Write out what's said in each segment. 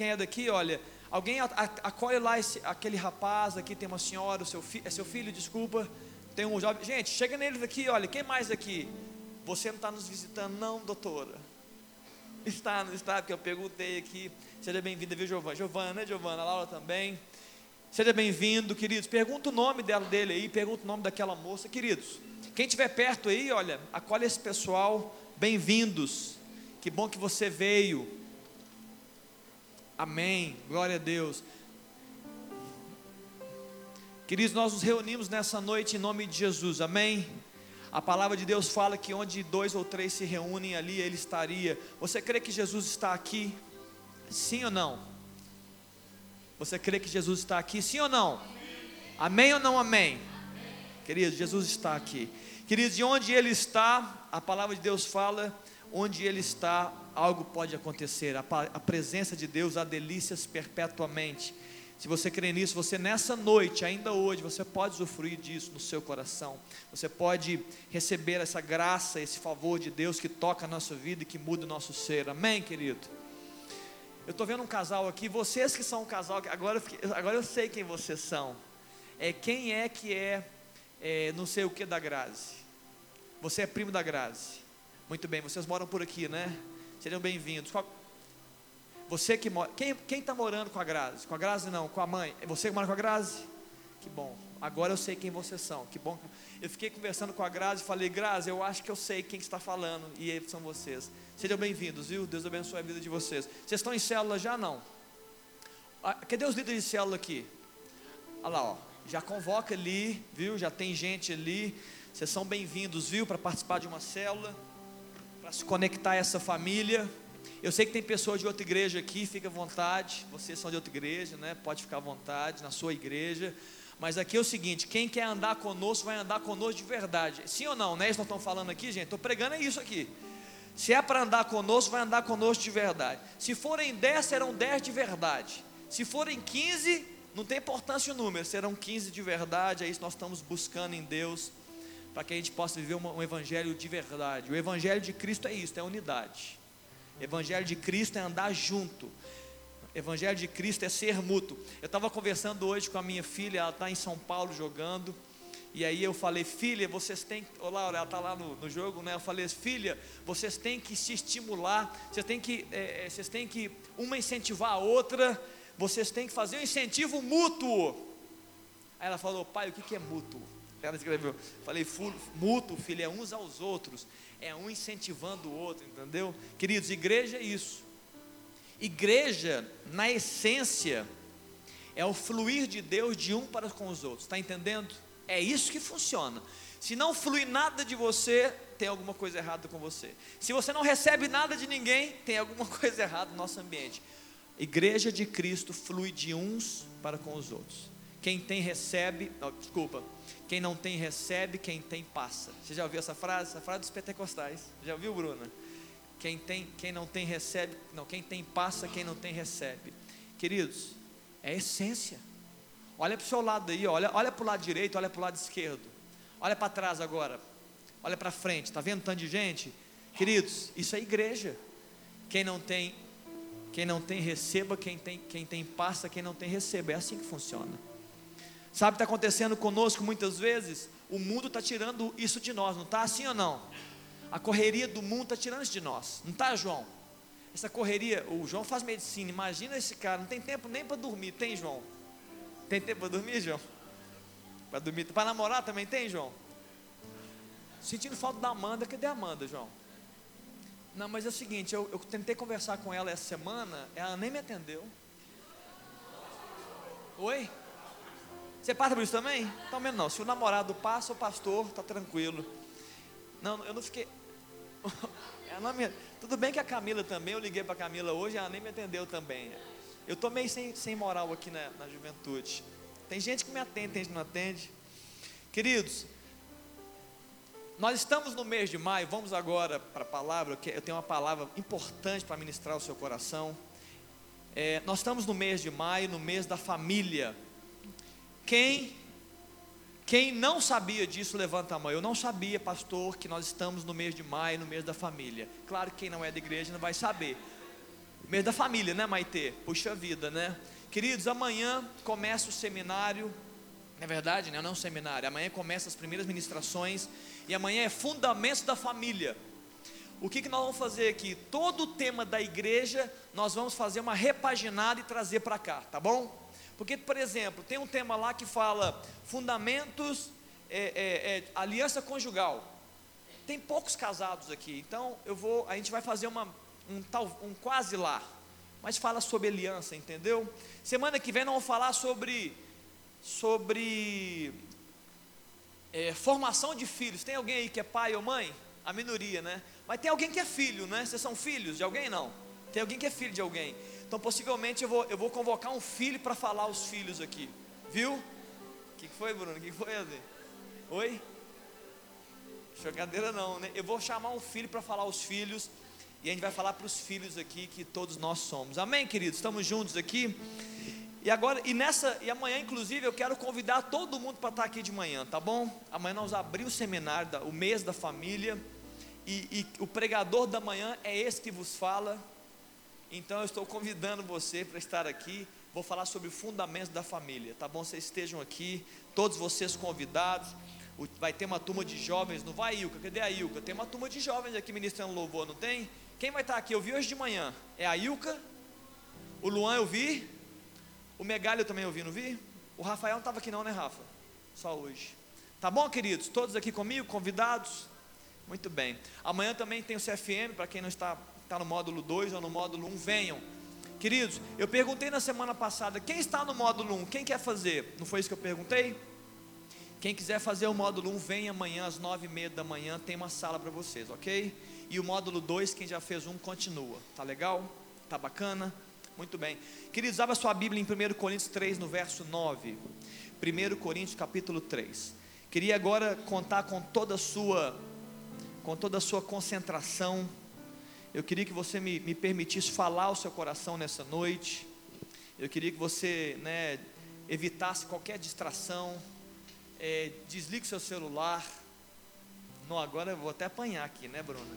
quem é daqui, olha, alguém acolhe lá esse, aquele rapaz, aqui tem uma senhora, o seu fi, é seu filho, desculpa, tem um jovem. Gente, chega neles aqui, olha, quem mais aqui? Você não está nos visitando, não, doutora? Está, não está, porque eu perguntei aqui. Seja bem-vinda, viu, Giovana? Giovana, né, Giovana? A Laura também. Seja bem-vindo, queridos. Pergunta o nome dela, dele aí, pergunta o nome daquela moça, queridos. Quem estiver perto aí, olha, acolhe esse pessoal, bem-vindos. Que bom que você veio. Amém. Glória a Deus. Queridos, nós nos reunimos nessa noite em nome de Jesus. Amém. A palavra de Deus fala que onde dois ou três se reúnem ali, ele estaria. Você crê que Jesus está aqui? Sim ou não? Você crê que Jesus está aqui? Sim ou não? Amém, ou não amém? amém? Queridos, Jesus está aqui. Queridos, de onde Ele está, a palavra de Deus fala, onde Ele está, algo pode acontecer. A, a presença de Deus há delícias perpetuamente. Se você crê nisso, você nessa noite, ainda hoje, você pode usufruir disso no seu coração. Você pode receber essa graça, esse favor de Deus que toca a nossa vida e que muda o nosso ser. Amém, querido? Eu estou vendo um casal aqui, vocês que são um casal, agora, agora eu sei quem vocês são. É, quem é que é, é não sei o que da Grazi? Você é primo da Grazi. Muito bem, vocês moram por aqui, né? Sejam bem-vindos. Você que mora. Quem está morando com a Grazi? Com a Grazi não, com a mãe. É você que mora com a Grazi? Que bom. Agora eu sei quem vocês são. Que bom. Eu fiquei conversando com a Grazi e falei, Grazi, eu acho que eu sei quem está falando. E eles são vocês. Sejam bem-vindos, viu? Deus abençoe a vida de vocês. Vocês estão em célula já não? Ah, cadê os líderes de célula aqui? Olha lá, ó. Já convoca ali, viu? Já tem gente ali. Vocês são bem-vindos, viu? Para participar de uma célula, para se conectar a essa família. Eu sei que tem pessoas de outra igreja aqui, fica à vontade. Vocês são de outra igreja, né? Pode ficar à vontade na sua igreja. Mas aqui é o seguinte: quem quer andar conosco, vai andar conosco de verdade. Sim ou não? Né? Eles não estão falando aqui, gente? Estou pregando é isso aqui. Se é para andar conosco, vai andar conosco de verdade. Se forem 10, serão 10 de verdade. Se forem 15, não tem importância o número, serão 15 de verdade. É isso que nós estamos buscando em Deus, para que a gente possa viver um, evangelho de verdade. O evangelho de Cristo é isso, é unidade. Evangelho de Cristo é andar junto. Evangelho de Cristo é ser mútuo. Eu estava conversando hoje com a minha filha, ela está em São Paulo jogando. E aí eu falei, filha, vocês têm. Olá, ela está lá no, no, jogo, né? Eu falei, filha, vocês têm que se estimular, vocês têm que, é, vocês têm que uma incentivar a outra, vocês têm que fazer um incentivo mútuo. Aí ela falou, pai, o que, que é mútuo? Ela escreveu, falei, mútuo, filha, é uns aos outros, é um incentivando o outro, entendeu? Queridos, igreja é isso. Igreja, na essência, é o fluir de Deus de um para com os outros, está entendendo? É isso que funciona. Se não flui nada de você, tem alguma coisa errada com você. Se você não recebe nada de ninguém, tem alguma coisa errada no nosso ambiente. Igreja de Cristo flui de uns para com os outros. Quem tem recebe, não, desculpa. Quem não tem recebe, quem tem passa. Você já ouviu essa frase? Essa frase dos pentecostais. Já ouviu, Bruna? Quem tem, quem não tem recebe, não, quem tem passa, quem não tem recebe. Queridos, é essência. Olha para o seu lado aí, olha, olha para o lado direito, olha para o lado esquerdo. Olha para trás agora. Olha para frente. Está vendo tanto de gente? Queridos, isso é igreja. Quem não tem, quem não tem, receba, quem tem, quem tem passa, quem não tem, receba. É assim que funciona. Sabe o que está acontecendo conosco muitas vezes? O mundo está tirando isso de nós, não está assim ou não? A correria do mundo está tirando isso de nós, não está, João? Essa correria, o João faz medicina, imagina esse cara, não tem tempo nem para dormir, tem, João? Tem tempo para dormir, João? Para dormir. Para namorar também tem, João? Sentindo falta da Amanda, cadê a Amanda, João? Não, mas é o seguinte, eu, eu tentei conversar com ela essa semana, ela nem me atendeu. Oi? Você passa por isso também? Então, menos não. Se o namorado passa, o pastor está tranquilo. Não, eu não fiquei. Não me... Tudo bem que a Camila também, eu liguei para a Camila hoje, ela nem me atendeu também. Eu estou meio sem, sem moral aqui na, na juventude. Tem gente que me atende, tem gente que não atende. Queridos, nós estamos no mês de maio, vamos agora para a palavra, eu tenho uma palavra importante para ministrar o seu coração. É, nós estamos no mês de maio, no mês da família. Quem quem não sabia disso, levanta a mão. Eu não sabia, pastor, que nós estamos no mês de maio, no mês da família. Claro que quem não é da igreja não vai saber. Mês da família, né, Maitê? Puxa vida, né? Queridos, amanhã começa o seminário. É verdade, né? Não é um seminário. Amanhã começa as primeiras ministrações. E amanhã é Fundamentos da Família. O que, que nós vamos fazer aqui? Todo o tema da igreja, nós vamos fazer uma repaginada e trazer para cá, tá bom? Porque, por exemplo, tem um tema lá que fala Fundamentos, é, é, é, Aliança Conjugal. Tem poucos casados aqui, então eu vou, a gente vai fazer uma, um, tal, um quase lá, mas fala sobre aliança, entendeu? Semana que vem nós vamos falar sobre, sobre é, formação de filhos. Tem alguém aí que é pai ou mãe? A minoria, né? Mas tem alguém que é filho, né? Vocês são filhos de alguém? Não. Tem alguém que é filho de alguém. Então, possivelmente, eu vou, eu vou convocar um filho para falar os filhos aqui. Viu? O que, que foi, Bruno? O que, que foi, André? Oi? Chocadeira não, né? Eu vou chamar um filho para falar os filhos. E a gente vai falar para os filhos aqui que todos nós somos. Amém, queridos? Estamos juntos aqui. E agora, e nessa, e amanhã, inclusive, eu quero convidar todo mundo para estar aqui de manhã, tá bom? Amanhã nós abrimos o seminário, o mês da família. E, e o pregador da manhã é esse que vos fala. Então eu estou convidando você para estar aqui. Vou falar sobre fundamentos da família, tá bom? Vocês estejam aqui, todos vocês convidados. Vai ter uma turma de jovens, não vai, Ilka? Cadê a Ilka? Tem uma turma de jovens aqui ministrando louvor, não tem? Quem vai estar aqui? Eu vi hoje de manhã. É a Ilka, o Luan eu vi, o Megalho eu também eu vi, não vi? O Rafael não estava aqui não, né, Rafa? Só hoje. Tá bom, queridos? Todos aqui comigo, convidados? Muito bem. Amanhã também tem o CFM, para quem não está, está no módulo 2 ou no módulo 1, um, venham. Queridos, eu perguntei na semana passada, quem está no módulo 1, quem quer fazer? Não foi isso que eu perguntei? Quem quiser fazer o módulo 1, vem amanhã às nove e meia da manhã, tem uma sala para vocês, ok? E o módulo 2, quem já fez um, continua. Tá legal? Tá bacana? Muito bem. Queridos, abra sua Bíblia em 1 Coríntios 3, no verso 9. 1 Coríntios capítulo 3. Queria agora contar com toda a sua, com toda a sua concentração. Eu queria que você me, me permitisse falar o seu coração nessa noite. Eu queria que você né, evitasse qualquer distração. É, desligue seu celular. Não, agora eu vou até apanhar aqui, né, Bruna?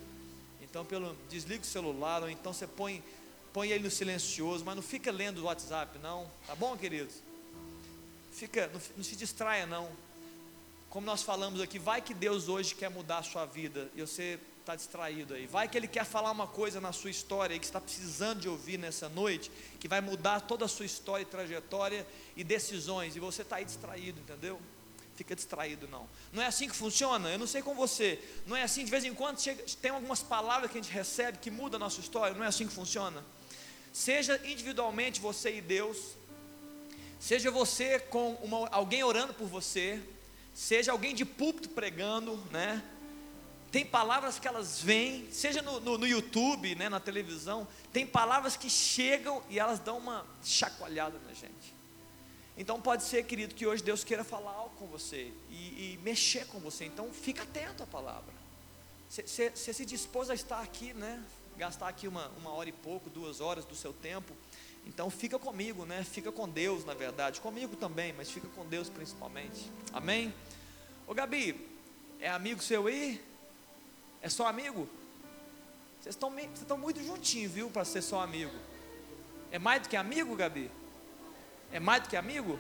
Então, pelo desliga o celular, ou então você põe, põe ele no silencioso, mas não fica lendo o WhatsApp, não. Tá bom, queridos? Fica, não, não se distraia, não. Como nós falamos aqui, vai que Deus hoje quer mudar a sua vida e você está distraído aí. Vai que Ele quer falar uma coisa na sua história que está precisando de ouvir nessa noite, que vai mudar toda a sua história e trajetória e decisões, e você está aí distraído, entendeu? fica distraído, não. Não é assim que funciona? Eu não sei com você. Não é assim, de vez em quando chega, tem algumas palavras que a gente recebe que muda a nossa história. Não é assim que funciona? Seja individualmente você e Deus, seja você com uma, alguém orando por você, seja alguém de púlpito pregando, né? Tem palavras que elas vêm, seja no, no, no YouTube, né, na televisão, tem palavras que chegam e elas dão uma chacoalhada na gente. Então pode ser, querido, que hoje Deus queira falar algo com você e, e mexer com você. Então fica atento à palavra. Você se dispôs a estar aqui, né? Gastar aqui uma, uma hora e pouco, duas horas do seu tempo. Então fica comigo, né? Fica com Deus, na verdade. Comigo também, mas fica com Deus principalmente. Amém? Ô Gabi, é amigo seu aí? É só amigo? Vocês estão, vocês estão muito juntinhos, viu? Para ser só amigo. É mais do que amigo, Gabi? É mais do que amigo?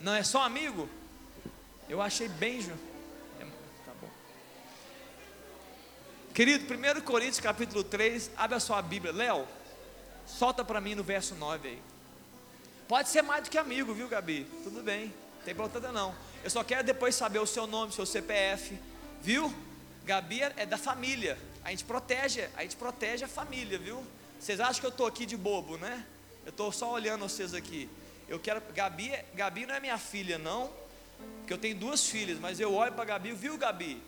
Não é só amigo? Eu achei bem. É, tá bom. Querido, 1 Coríntios capítulo 3, abre a sua Bíblia. Léo, solta para mim no verso 9 aí. Pode ser mais do que amigo, viu, Gabi? Tudo bem, não tem problema não. Eu só quero depois saber o seu nome, seu CPF, viu? Gabi é, é da família. A gente protege, a gente protege a família, viu? Vocês acham que eu estou aqui de bobo, né? Eu estou só olhando vocês aqui. Eu quero. Gabi, é, Gabi não é minha filha, não. Porque eu tenho duas filhas, mas eu olho para Gabi, viu, Gabi?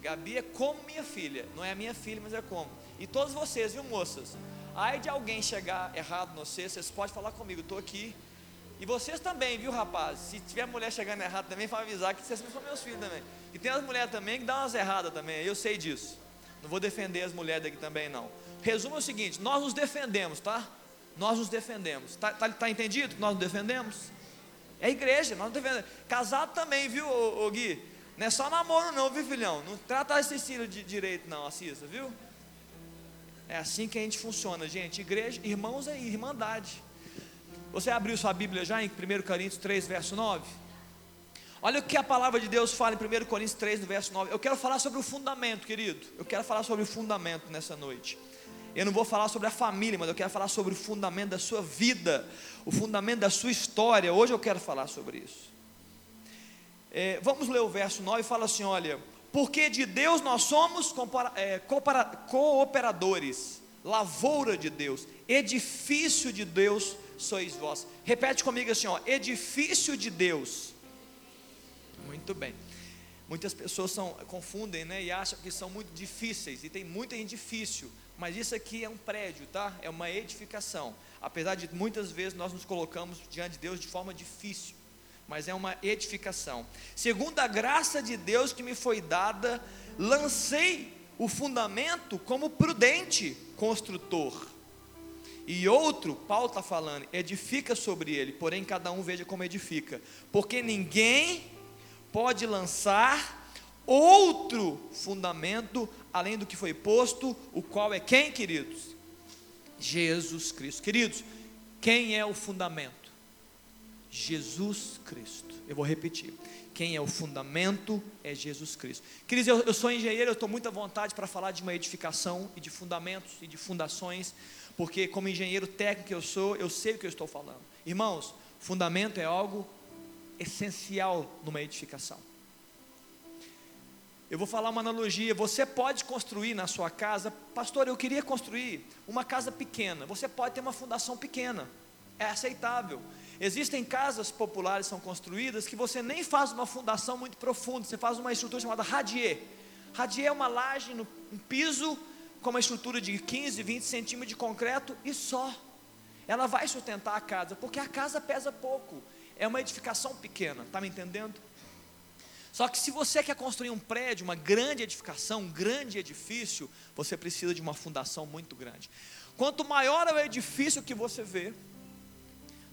Gabi é como minha filha. Não é minha filha, mas é como. E todos vocês, viu, moças? Aí de alguém chegar errado no vocês, vocês podem falar comigo, estou aqui. E vocês também, viu, rapaz? Se tiver mulher chegando errado também, para avisar que vocês são meus filhos também. E tem as mulheres também que dão umas erradas também, eu sei disso. Não vou defender as mulheres daqui também, não. Resumo é o seguinte: nós nos defendemos, tá? Nós nos defendemos. Está tá, tá entendido que nós nos defendemos? É igreja, nós nos defendemos. Casado também, viu, ô, ô Gui? Não é só namoro, não, viu, filhão? Não trata esse estilo de direito, não, assista, viu? É assim que a gente funciona, gente. Igreja, irmãos é irmandade. Você abriu sua Bíblia já em 1 Coríntios 3, verso 9? Olha o que a palavra de Deus fala em 1 Coríntios 3, no verso 9. Eu quero falar sobre o fundamento, querido. Eu quero falar sobre o fundamento nessa noite. Eu não vou falar sobre a família, mas eu quero falar sobre o fundamento da sua vida, o fundamento da sua história. Hoje eu quero falar sobre isso. É, vamos ler o verso 9 e fala assim: olha, porque de Deus nós somos é, cooperadores, lavoura de Deus, edifício de Deus sois vós. Repete comigo assim: ó, edifício de Deus muito bem. Muitas pessoas são, confundem né, e acham que são muito difíceis, e tem muita gente difícil, mas isso aqui é um prédio, tá? É uma edificação. Apesar de muitas vezes nós nos colocamos diante de Deus de forma difícil, mas é uma edificação. Segundo a graça de Deus que me foi dada, lancei o fundamento como prudente construtor. E outro, Paulo está falando, edifica sobre ele, porém cada um veja como edifica, porque ninguém pode lançar outro fundamento além do que foi posto, o qual é quem, queridos? Jesus Cristo. Queridos, quem é o fundamento? Jesus Cristo. Eu vou repetir. Quem é o fundamento é Jesus Cristo. Queridos, eu, eu sou engenheiro, eu estou muito à vontade para falar de uma edificação e de fundamentos e de fundações, porque como engenheiro técnico que eu sou, eu sei o que eu estou falando. Irmãos, fundamento é algo essencial numa edificação. Eu vou falar uma analogia. Você pode construir na sua casa, pastor, eu queria construir uma casa pequena. Você pode ter uma fundação pequena, é aceitável. Existem casas populares que são construídas que você nem faz uma fundação muito profunda, você faz uma estrutura chamada radier. Radier é uma laje no um piso com uma estrutura de 15, 20 centímetros de concreto e só. Ela vai sustentar a casa, porque a casa pesa pouco é uma edificação pequena, está me entendendo? Só que se você quer construir um prédio, uma grande edificação, um grande edifício, você precisa de uma fundação muito grande. Quanto maior é o edifício que você vê,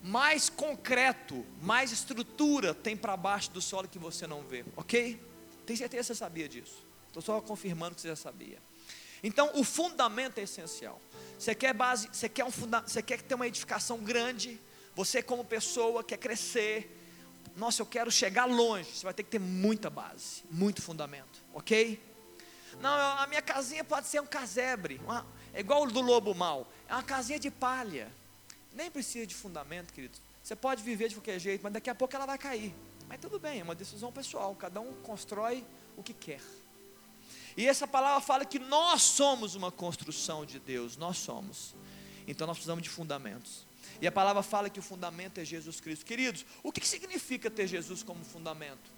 mais concreto, mais estrutura tem para baixo do solo que você não vê, ok? Tem certeza que você sabia disso? Estou só confirmando que você já sabia. Então, o fundamento é essencial. Você quer base, você quer um funda, você quer ter uma edificação grande, você, como pessoa, quer crescer. Nossa, eu quero chegar longe. Você vai ter que ter muita base, muito fundamento, ok? Não, a minha casinha pode ser um casebre, uma, é igual o do lobo mau, é uma casinha de palha. Nem precisa de fundamento, querido. Você pode viver de qualquer jeito, mas daqui a pouco ela vai cair. Mas tudo bem, é uma decisão pessoal. Cada um constrói o que quer. E essa palavra fala que nós somos uma construção de Deus, nós somos. Então nós precisamos de fundamentos. E a palavra fala que o fundamento é Jesus Cristo. Queridos, o que significa ter Jesus como fundamento?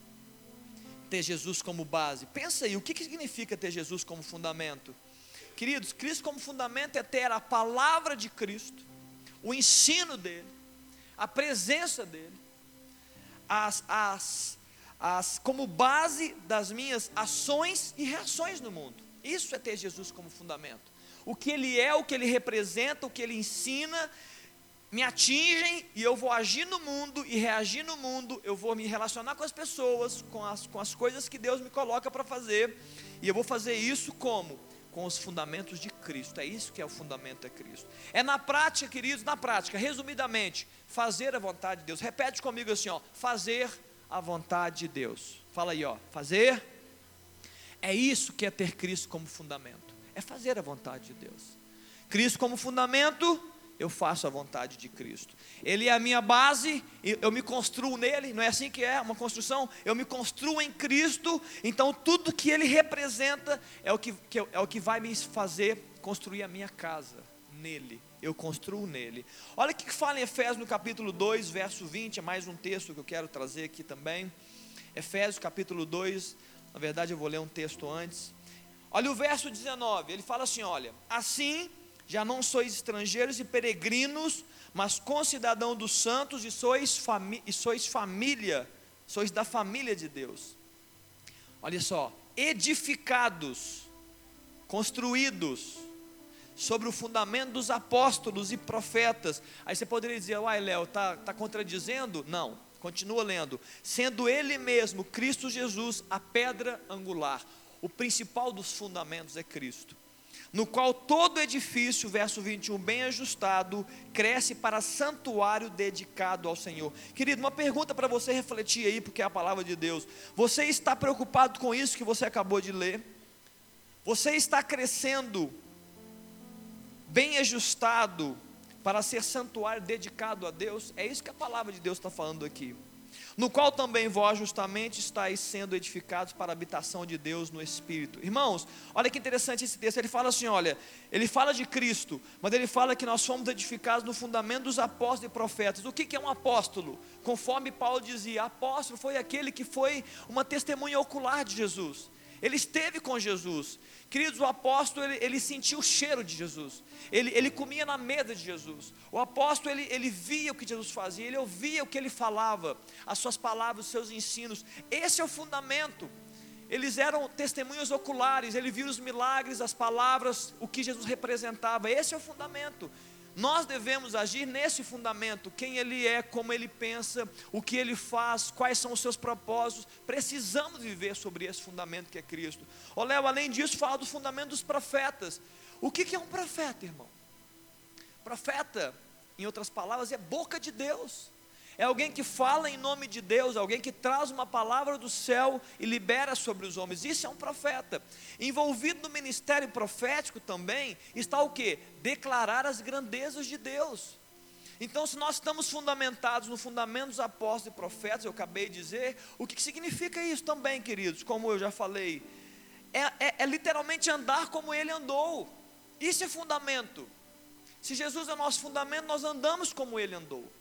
Ter Jesus como base. Pensa aí, o que significa ter Jesus como fundamento? Queridos, Cristo como fundamento é ter a palavra de Cristo, o ensino dele, a presença dele, as, as, as, como base das minhas ações e reações no mundo. Isso é ter Jesus como fundamento. O que ele é, o que ele representa, o que ele ensina me atingem e eu vou agir no mundo e reagir no mundo, eu vou me relacionar com as pessoas, com as, com as coisas que Deus me coloca para fazer, e eu vou fazer isso como? Com os fundamentos de Cristo, é isso que é o fundamento é Cristo. É na prática, queridos, na prática, resumidamente, fazer a vontade de Deus. Repete comigo assim, ó, fazer a vontade de Deus. Fala aí, ó, fazer. É isso que é ter Cristo como fundamento. É fazer a vontade de Deus. Cristo como fundamento, eu faço a vontade de Cristo. Ele é a minha base, eu me construo nele, não é assim que é uma construção? Eu me construo em Cristo, então tudo que ele representa é o que, que é o que vai me fazer construir a minha casa nele. Eu construo nele. Olha o que fala em Efésios no capítulo 2, verso 20, é mais um texto que eu quero trazer aqui também. Efésios capítulo 2, na verdade eu vou ler um texto antes. Olha o verso 19, ele fala assim: olha, assim já não sois estrangeiros e peregrinos, mas concidadão dos santos e sois, e sois família, sois da família de Deus. Olha só, edificados, construídos sobre o fundamento dos apóstolos e profetas. Aí você poderia dizer, uai, Léo, está tá contradizendo? Não, continua lendo. Sendo Ele mesmo, Cristo Jesus, a pedra angular. O principal dos fundamentos é Cristo. no qual todo edifício, verso 21, bem ajustado, cresce para santuário dedicado ao Senhor. Querido, uma pergunta para você refletir aí, porque é a palavra de Deus. Você está preocupado com isso que você acabou de ler? Você está crescendo bem ajustado para ser santuário dedicado a Deus? É isso que a palavra de Deus está falando aqui no qual também vós justamente estáis sendo edificados para a habitação de Deus no Espírito. Irmãos, olha que interessante esse texto, ele fala assim, olha, ele fala de Cristo, mas ele fala que nós fomos edificados no fundamento dos apóstolos e profetas. O que é um apóstolo? Conforme Paulo dizia, apóstolo foi aquele que foi uma testemunha ocular de Jesus. Ele esteve com Jesus. Queridos, o apóstolo, ele, ele sentiu o cheiro de Jesus. Ele, ele comia na mesa de Jesus. O apóstolo, ele, ele via o que Jesus fazia. Ele ouvia o que ele falava. As suas palavras, os seus ensinos. Esse é o fundamento. Eles eram testemunhas oculares. Ele viu os milagres, as palavras, o que Jesus representava. Esse é o fundamento. Nós devemos agir nesse fundamento: quem Ele é, como Ele pensa, o que Ele faz, quais são os seus propósitos. Precisamos viver sobre esse fundamento que é Cristo. Ô Léo, além disso, fala do fundamento dos profetas. O que é um profeta, irmão? Profeta, em outras palavras, é boca de Deus é alguém que fala em nome de Deus, alguém que traz uma palavra do céu e libera sobre os homens. Isso é um profeta. Envolvido no ministério profético também está o que? Declarar as grandezas de Deus. Então, se nós estamos fundamentados no fundamento dos apóstolos e profetas, eu acabei de dizer, o que significa isso também, queridos? Como eu já falei, é, é, é literalmente andar como ele andou. Isso é fundamento. Se Jesus é nosso fundamento, nós andamos como ele andou.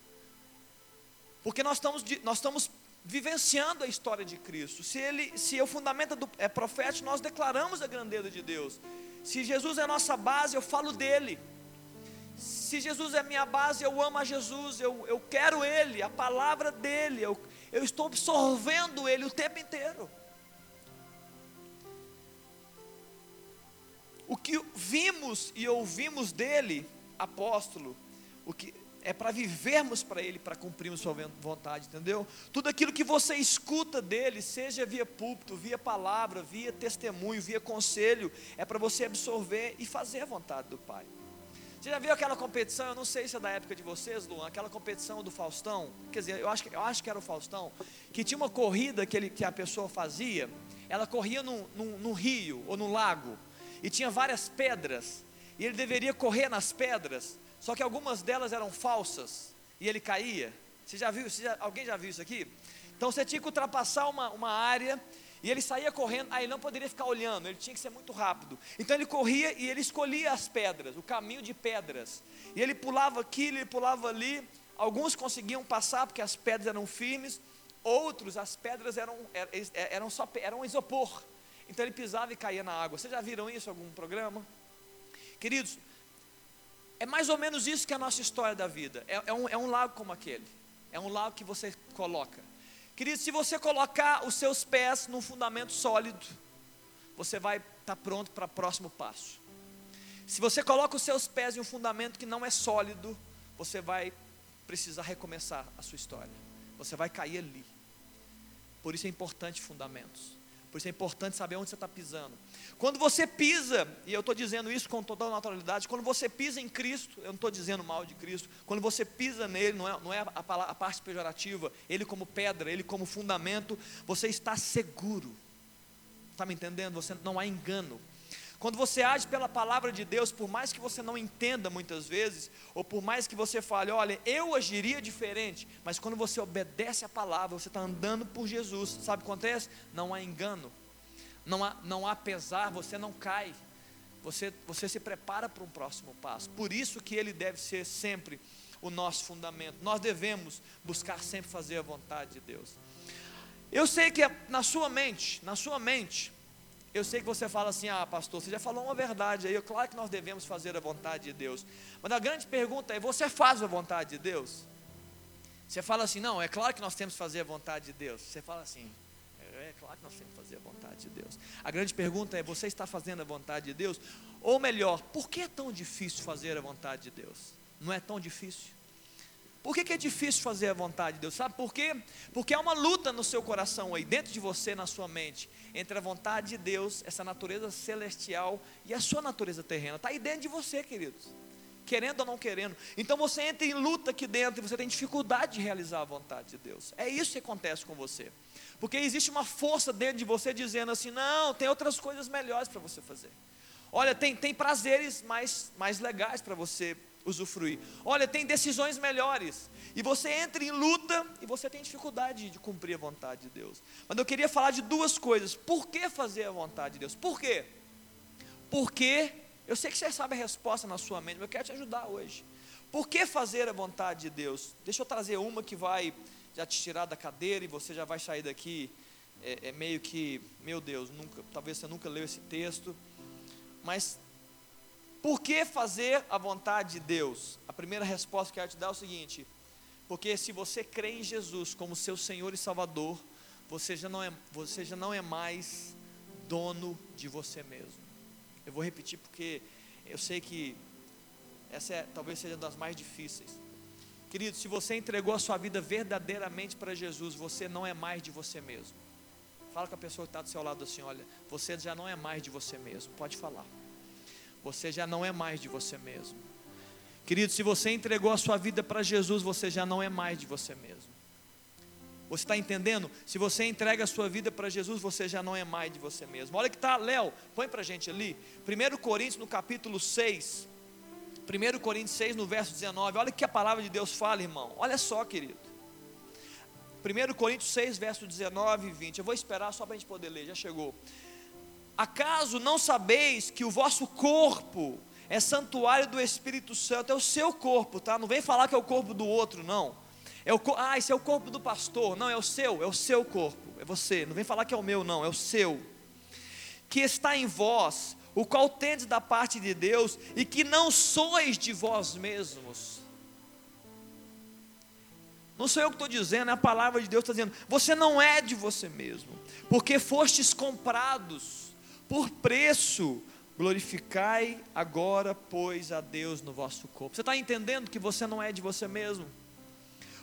Porque nós estamos, nós estamos vivenciando a história de Cristo. Se, ele, se o fundamento do, é profético, nós declaramos a grandeza de Deus. Se Jesus é nossa base, eu falo dele. Se Jesus é minha base, eu amo a Jesus, eu, eu quero Ele, a palavra dEle, eu, eu estou absorvendo Ele o tempo inteiro. O que vimos e ouvimos dele, apóstolo, o que é para vivermos para Ele, para cumprirmos Sua vontade, entendeu? Tudo aquilo que você escuta dele, seja via púlpito, via palavra, via testemunho, via conselho, é para você absorver e fazer a vontade do Pai. Você já viu aquela competição? Eu não sei se é da época de vocês, Luan, aquela competição do Faustão. Quer dizer, eu acho, eu acho que era o Faustão, que tinha uma corrida que, ele, que a pessoa fazia, ela corria num, num, num rio ou num lago, e tinha várias pedras, e ele deveria correr nas pedras só que algumas delas eram falsas e ele caía. Você já viu? Você já, alguém já viu isso aqui? Então você tinha que ultrapassar uma, uma área e ele saía correndo, aí ele não poderia ficar olhando, ele tinha que ser muito rápido. Então ele corria e ele escolhia as pedras, o caminho de pedras. E ele pulava aqui, ele pulava ali. Alguns conseguiam passar porque as pedras eram firmes, outros as pedras eram, eram só eram isopor. Então ele pisava e caía na água. Vocês já viram isso em algum programa? Queridos, é mais ou menos isso que é a nossa história da vida. É, é, um, é um lago como aquele. É um lago que você coloca. Querido, se você colocar os seus pés num fundamento sólido, você vai estar tá pronto para o próximo passo. Se você coloca os seus pés em um fundamento que não é sólido, você vai precisar recomeçar a sua história. Você vai cair ali. Por isso é importante fundamentos. Por isso é importante saber onde você está pisando. Quando você pisa, e eu estou dizendo isso com toda naturalidade, quando você pisa em Cristo, eu não estou dizendo mal de Cristo, quando você pisa nele, não é, não é a, a parte pejorativa, ele como pedra, ele como fundamento, você está seguro. Está me entendendo? Você não há engano. Quando você age pela palavra de Deus, por mais que você não entenda muitas vezes, ou por mais que você fale, olha, eu agiria diferente, mas quando você obedece a palavra, você está andando por Jesus, sabe o que acontece? Não há engano, não há, não há pesar, você não cai, você, você se prepara para um próximo passo. Por isso que ele deve ser sempre o nosso fundamento. Nós devemos buscar sempre fazer a vontade de Deus. Eu sei que na sua mente, na sua mente, eu sei que você fala assim, ah, pastor, você já falou uma verdade aí. Claro que nós devemos fazer a vontade de Deus. Mas a grande pergunta é: você faz a vontade de Deus? Você fala assim, não, é claro que nós temos que fazer a vontade de Deus. Você fala assim, é, é claro que nós temos que fazer a vontade de Deus. A grande pergunta é: você está fazendo a vontade de Deus? Ou melhor, por que é tão difícil fazer a vontade de Deus? Não é tão difícil? Por que, que, é difícil fazer a vontade de Deus? Sabe por quê? Porque há uma luta no seu coração aí, dentro de você, na sua mente, entre a vontade de Deus, essa natureza celestial, e a sua natureza terrena. Está aí dentro de você, queridos. Querendo ou não querendo. Então você entra em luta aqui dentro e você tem dificuldade de realizar a vontade de Deus. É isso que acontece com você. Porque existe uma força dentro de você dizendo assim: não, tem outras coisas melhores para você fazer. Olha, tem, tem prazeres mais, mais legais para você usufruir. Olha, tem decisões melhores. E você entra em luta e você tem dificuldade de cumprir a vontade de Deus. Mas eu queria falar de duas coisas. Por que fazer a vontade de Deus? Por quê? Porque, eu sei que você sabe a resposta na sua mente, mas eu quero te ajudar hoje. Por que fazer a vontade de Deus? Deixa eu trazer uma que vai já te tirar da cadeira e você já vai sair daqui. É, é meio que, meu Deus, nunca, talvez você nunca leu esse texto, mas por que fazer a vontade de Deus? A primeira resposta que eu quero te dar é o seguinte: porque se você crê em Jesus como seu Senhor e Salvador, você já não é, você já não é mais dono de você mesmo. Eu vou repetir porque eu sei que essa é, talvez seja das mais difíceis. Querido, se você entregou a sua vida verdadeiramente para Jesus, você não é mais de você mesmo. Fala com a pessoa que está do seu lado assim: olha, você já não é mais de você mesmo. Pode falar você já não é mais de você mesmo. Querido, se você entregou a sua vida para Jesus, você já não é mais de você mesmo. Você está entendendo? Se você entrega a sua vida para Jesus, você já não é mais de você mesmo. Olha que está, Léo, põe para a gente ali. 1 Coríntios no capítulo 6. 1 Coríntios 6 no verso 19. Olha que a palavra de Deus fala, irmão. Olha só, querido. 1 Coríntios 6, verso 19 e 20. Eu vou esperar só para a gente poder ler, já chegou. Acaso não sabeis que o vosso corpo é santuário do Espírito Santo? É o seu corpo, tá? Não vem falar que é o corpo do outro, não. É o, ah, esse é o corpo do pastor. Não, é o seu, é o seu corpo. É você. Não vem falar que é o meu, não, é o seu. Que está em vós, o qual tendes da parte de Deus, e que não sois de vós mesmos. Não sou eu que estou dizendo, é a palavra de Deus está dizendo. Você não é de você mesmo, porque fostes comprados por preço. Glorificai agora, pois, a Deus no vosso corpo. Você está entendendo que você não é de você mesmo?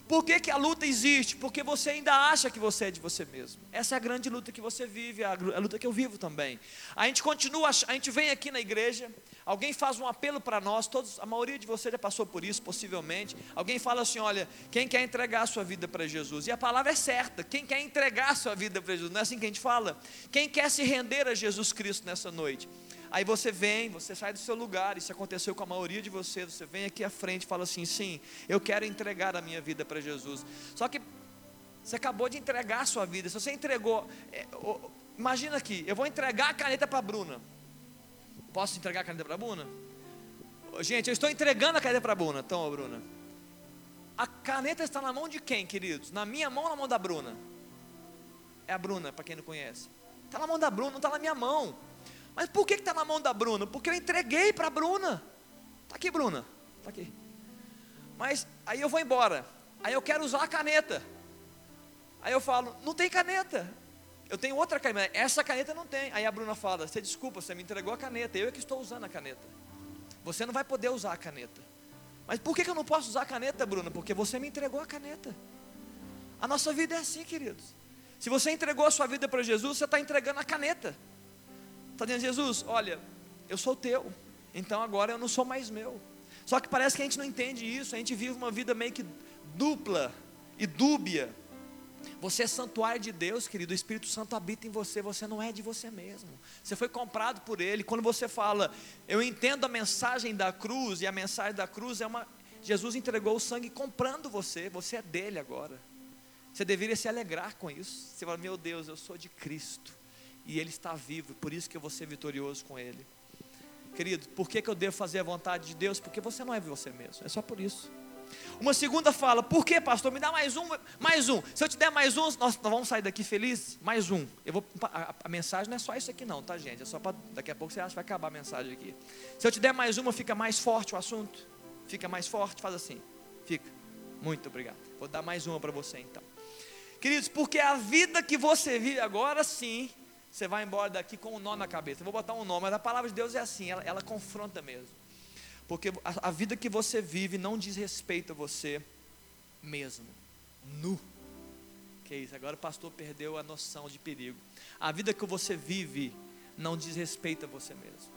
Por que, que a luta existe? Porque você ainda acha que você é de você mesmo. Essa é a grande luta que você vive, a, luta que eu vivo também. A gente continua, a gente vem aqui na igreja, alguém faz um apelo para nós, todos, a maioria de vocês já passou por isso, possivelmente. Alguém fala assim: olha, quem quer entregar a sua vida para Jesus? E a palavra é certa: quem quer entregar a sua vida para Jesus? Não é assim que a gente fala? Quem quer se render a Jesus Cristo nessa noite? Aí você vem, você sai do seu lugar, isso aconteceu com a maioria de vocês, você vem aqui à frente e fala assim: sim, eu quero entregar a minha vida para Jesus. Só que você acabou de entregar a sua vida, se você entregou, é, imagina aqui, eu vou entregar a caneta para a Bruna. Posso entregar a caneta para a Bruna? Gente, eu estou entregando a caneta para a Bruna, então, Bruna. A caneta está na mão de quem, queridos? Na minha mão ou na mão da Bruna? É a Bruna, para quem não conhece. Está na mão da Bruna, não está na minha mão. Mas por que está na mão da Bruna? Porque eu entreguei para a Bruna. Está aqui, Bruna. Está aqui. Mas aí eu vou embora. Aí eu quero usar a caneta. Aí eu falo, não tem caneta. Eu tenho outra caneta. Essa caneta não tem. Aí a Bruna fala, você desculpa, você me entregou a caneta. Eu é que estou usando a caneta. Você não vai poder usar a caneta. Mas por que eu não posso usar a caneta, Bruna? Porque você me entregou a caneta. A nossa vida é assim, queridos. Se você entregou a sua vida para Jesus, você está entregando a caneta. Está dizendo, Jesus, olha, eu sou teu, então agora eu não sou mais meu. Só que parece que a gente não entende isso, a gente vive uma vida meio que dupla e dúbia. Você é santuário de Deus, querido. O Espírito Santo habita em você. Você não é de você mesmo. Você foi comprado por Ele. Quando você fala, eu entendo a mensagem da cruz, e a mensagem da cruz é uma. Jesus entregou o sangue comprando você. Você é dele agora. Você deveria se alegrar com isso. Você fala, meu Deus, eu sou de Cristo e Ele está vivo, por isso que eu vou ser vitorioso com Ele. Querido, por que, que eu devo fazer a vontade de Deus? Porque você não é você mesmo, é só por isso. Uma segunda fala, por que pastor? Me dá mais um, mais um. Se eu te der mais um, nós, vamos sair daqui felizes? Mais um. Eu vou, a, a, mensagem não é só isso aqui não, tá gente? É só para, daqui a pouco você acha que vai acabar a mensagem aqui. Se eu te der mais uma, fica mais forte o assunto? Fica mais forte? Faz assim. Fica. Muito obrigado. Vou dar mais uma para você então. Queridos, porque a vida que você vive agora sim você vai embora daqui com um nó na cabeça. Eu vou botar um nó, mas a palavra de Deus é assim, ela, ela confronta mesmo. Porque a, a, vida que você vive não diz respeito a você. mesmo. Nu. Que isso, agora o pastor perdeu a noção de perigo. A vida que você vive não diz respeito a você mesmo.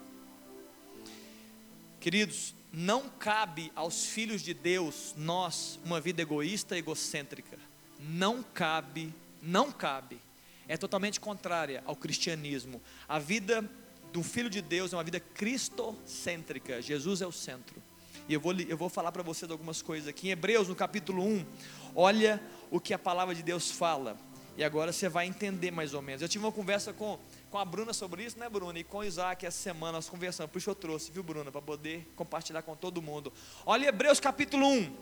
Queridos, não cabe aos filhos de Deus, nós, uma vida egoísta e egocêntrica. Não cabe, não cabe. É totalmente contrária ao cristianismo. A vida do filho de Deus é uma vida cristocêntrica. Jesus é o centro. E eu vou, eu vou falar para vocês algumas coisas aqui. Em Hebreus, no capítulo 1, olha o que a palavra de Deus fala. E agora você vai entender mais ou menos. Eu tive uma conversa com com a Bruna sobre isso, né, Bruna? E com o Isaac essa semana nós conversamos. Por isso eu trouxe, viu, Bruna? Para poder compartilhar com todo mundo. Olha Hebreus capítulo 1,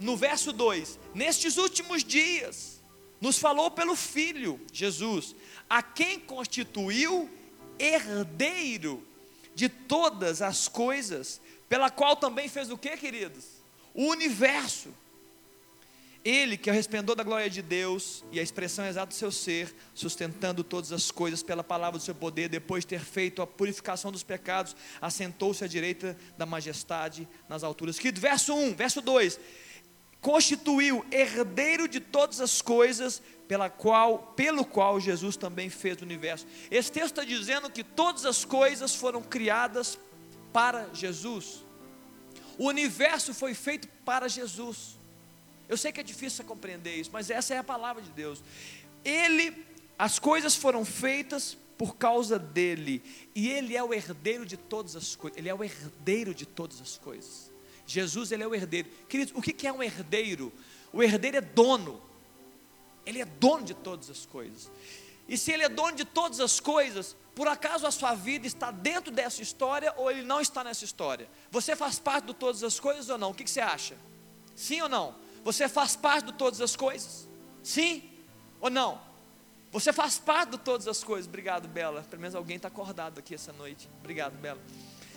no verso 2: Nestes últimos dias, nos falou pelo Filho, Jesus, a quem constituiu herdeiro de todas as coisas, pela qual também fez o que, queridos? O universo ele, que é o resplendor da glória de Deus e a expressão exata do seu ser, sustentando todas as coisas pela palavra do seu poder, depois de ter feito a purificação dos pecados, assentou-se à direita da majestade nas alturas. Que verso 1, verso 2: constituiu herdeiro de todas as coisas, pela qual, pelo qual Jesus também fez o universo. Esse texto está dizendo que todas as coisas foram criadas para Jesus. O universo foi feito para Jesus. Eu sei que é difícil compreender isso, mas essa é a palavra de Deus. Ele, as coisas foram feitas por causa dele, e ele é o herdeiro de todas as coisas. Ele é o herdeiro de todas as coisas. Jesus, ele é o herdeiro. O que é um herdeiro? O herdeiro é dono. Ele é dono de todas as coisas. E se ele é dono de todas as coisas, por acaso a sua vida está dentro dessa história ou ele não está nessa história? Você faz parte de todas as coisas ou não? O que você acha? Sim ou não? Você faz parte de todas as coisas? Sim ou não? Você faz parte de todas as coisas. Obrigado, Bela. Pelo menos alguém está acordado aqui essa noite. Obrigado, Bela.